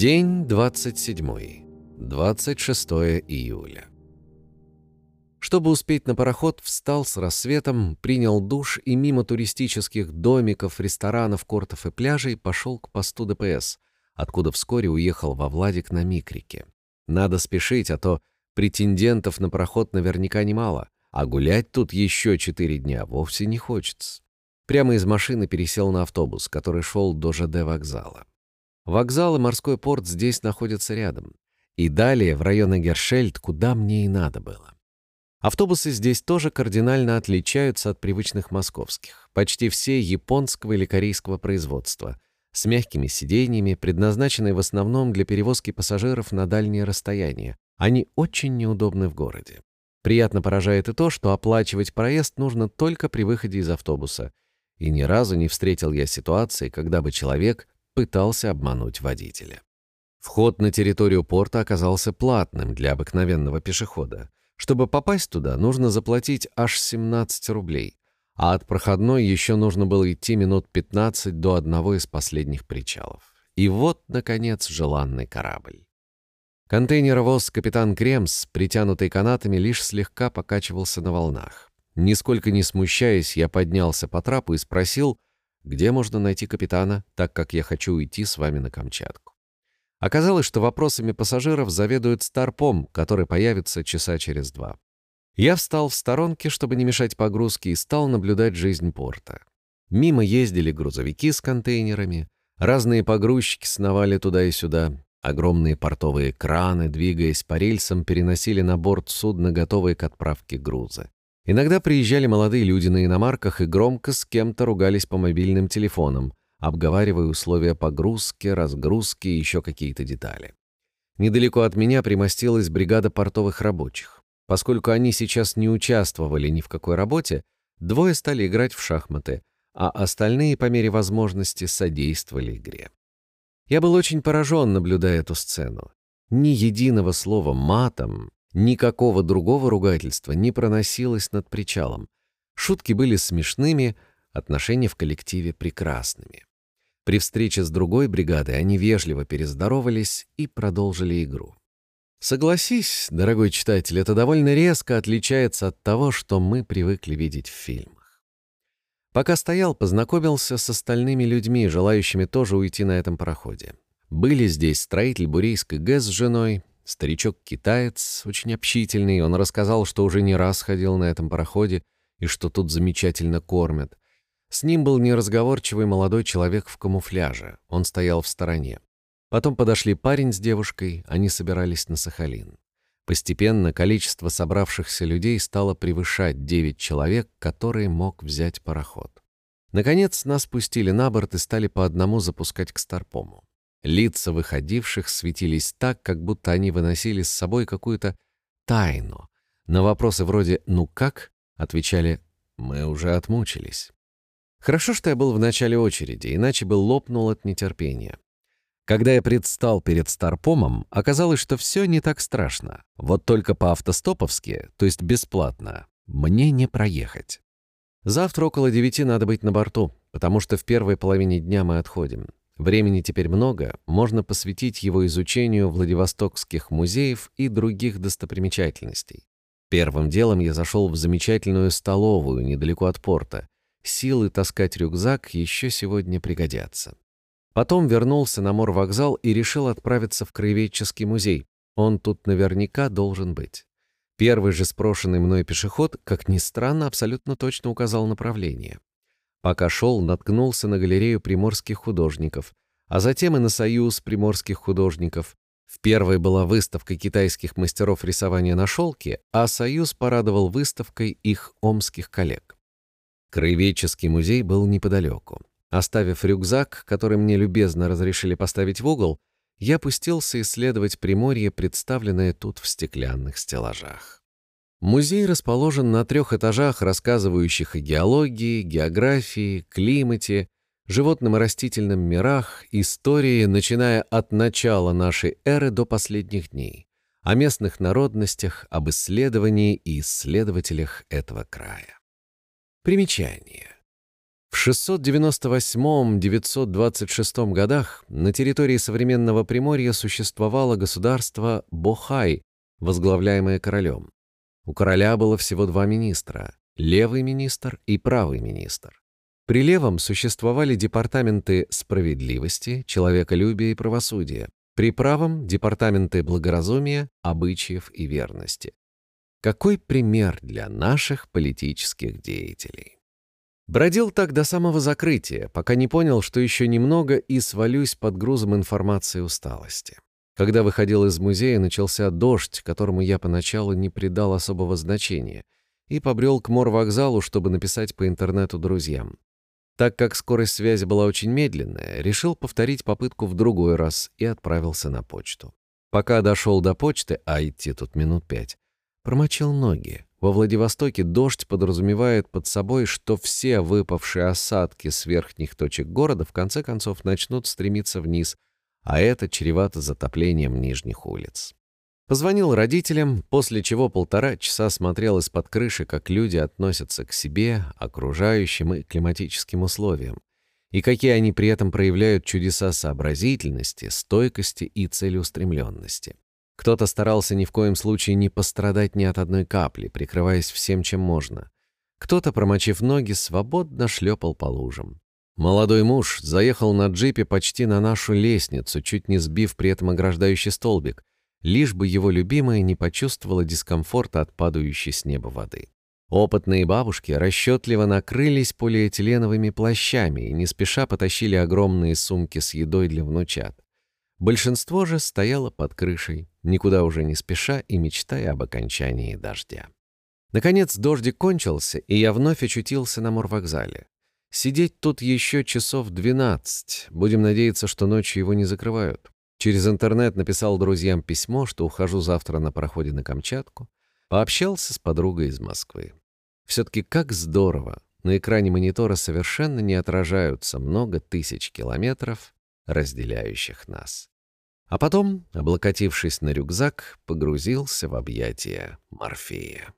День 27. 26 июля. Чтобы успеть на пароход, встал с рассветом, принял душ и мимо туристических домиков, ресторанов, кортов и пляжей пошел к посту ДПС, откуда вскоре уехал во Владик на Микрике. Надо спешить, а то претендентов на пароход наверняка немало, а гулять тут еще четыре дня вовсе не хочется. Прямо из машины пересел на автобус, который шел до ЖД вокзала. Вокзал и морской порт здесь находятся рядом. И далее в районе Гершельд, куда мне и надо было. Автобусы здесь тоже кардинально отличаются от привычных московских. Почти все японского или корейского производства, с мягкими сиденьями, предназначенные в основном для перевозки пассажиров на дальние расстояния. Они очень неудобны в городе. Приятно поражает и то, что оплачивать проезд нужно только при выходе из автобуса. И ни разу не встретил я ситуации, когда бы человек пытался обмануть водителя. Вход на территорию порта оказался платным для обыкновенного пешехода. Чтобы попасть туда, нужно заплатить аж 17 рублей, а от проходной еще нужно было идти минут 15 до одного из последних причалов. И вот, наконец, желанный корабль. Контейнеровоз «Капитан Кремс», притянутый канатами, лишь слегка покачивался на волнах. Нисколько не смущаясь, я поднялся по трапу и спросил — где можно найти капитана, так как я хочу уйти с вами на Камчатку. Оказалось, что вопросами пассажиров заведует Старпом, который появится часа через два. Я встал в сторонке, чтобы не мешать погрузке, и стал наблюдать жизнь порта. Мимо ездили грузовики с контейнерами, разные погрузчики сновали туда и сюда, огромные портовые краны, двигаясь по рельсам, переносили на борт судна, готовые к отправке груза. Иногда приезжали молодые люди на иномарках и громко с кем-то ругались по мобильным телефонам, обговаривая условия погрузки, разгрузки и еще какие-то детали. Недалеко от меня примостилась бригада портовых рабочих. Поскольку они сейчас не участвовали ни в какой работе, двое стали играть в шахматы, а остальные, по мере возможности, содействовали игре. Я был очень поражен, наблюдая эту сцену. Ни единого слова матом Никакого другого ругательства не проносилось над причалом. Шутки были смешными, отношения в коллективе прекрасными. При встрече с другой бригадой они вежливо перездоровались и продолжили игру. Согласись, дорогой читатель, это довольно резко отличается от того, что мы привыкли видеть в фильмах. Пока стоял, познакомился с остальными людьми, желающими тоже уйти на этом пароходе. Были здесь строитель Бурейской ГЭС с женой, Старичок-китаец, очень общительный, он рассказал, что уже не раз ходил на этом пароходе и что тут замечательно кормят. С ним был неразговорчивый молодой человек в камуфляже, он стоял в стороне. Потом подошли парень с девушкой, они собирались на Сахалин. Постепенно количество собравшихся людей стало превышать девять человек, которые мог взять пароход. Наконец нас пустили на борт и стали по одному запускать к Старпому. Лица выходивших светились так, как будто они выносили с собой какую-то тайну. На вопросы вроде «ну как?» отвечали «мы уже отмучились». Хорошо, что я был в начале очереди, иначе бы лопнул от нетерпения. Когда я предстал перед Старпомом, оказалось, что все не так страшно. Вот только по-автостоповски, то есть бесплатно, мне не проехать. Завтра около девяти надо быть на борту, потому что в первой половине дня мы отходим. Времени теперь много, можно посвятить его изучению Владивостокских музеев и других достопримечательностей. Первым делом я зашел в замечательную столовую недалеко от порта. Силы таскать рюкзак еще сегодня пригодятся. Потом вернулся на морвокзал и решил отправиться в Краеведческий музей. Он тут наверняка должен быть. Первый же спрошенный мной пешеход, как ни странно, абсолютно точно указал направление. Пока шел, наткнулся на галерею приморских художников, а затем и на союз приморских художников. В первой была выставка китайских мастеров рисования на шелке, а союз порадовал выставкой их омских коллег. Краеведческий музей был неподалеку. Оставив рюкзак, который мне любезно разрешили поставить в угол, я пустился исследовать Приморье, представленное тут в стеклянных стеллажах. Музей расположен на трех этажах, рассказывающих о геологии, географии, климате, животном и растительном мирах, истории, начиная от начала нашей эры до последних дней, о местных народностях, об исследовании и исследователях этого края. Примечание. В 698-926 годах на территории современного Приморья существовало государство Бохай, возглавляемое королем. У короля было всего два министра – левый министр и правый министр. При левом существовали департаменты справедливости, человеколюбия и правосудия, при правом – департаменты благоразумия, обычаев и верности. Какой пример для наших политических деятелей? Бродил так до самого закрытия, пока не понял, что еще немного и свалюсь под грузом информации и усталости. Когда выходил из музея, начался дождь, которому я поначалу не придал особого значения, и побрел к морвокзалу, чтобы написать по интернету друзьям. Так как скорость связи была очень медленная, решил повторить попытку в другой раз и отправился на почту. Пока дошел до почты, а идти тут минут пять, промочил ноги. Во Владивостоке дождь подразумевает под собой, что все выпавшие осадки с верхних точек города в конце концов начнут стремиться вниз, а это чревато затоплением нижних улиц. Позвонил родителям, после чего полтора часа смотрел из-под крыши, как люди относятся к себе, окружающим и климатическим условиям, и какие они при этом проявляют чудеса сообразительности, стойкости и целеустремленности. Кто-то старался ни в коем случае не пострадать ни от одной капли, прикрываясь всем, чем можно. Кто-то, промочив ноги, свободно шлепал по лужам. Молодой муж заехал на джипе почти на нашу лестницу, чуть не сбив при этом ограждающий столбик, лишь бы его любимая не почувствовала дискомфорта от падающей с неба воды. Опытные бабушки расчетливо накрылись полиэтиленовыми плащами и не спеша потащили огромные сумки с едой для внучат. Большинство же стояло под крышей, никуда уже не спеша и мечтая об окончании дождя. Наконец дождик кончился, и я вновь очутился на морвокзале. Сидеть тут еще часов двенадцать. Будем надеяться, что ночью его не закрывают. Через интернет написал друзьям письмо, что ухожу завтра на пароходе на Камчатку. Пообщался с подругой из Москвы. Все-таки как здорово. На экране монитора совершенно не отражаются много тысяч километров, разделяющих нас. А потом, облокотившись на рюкзак, погрузился в объятия Морфея.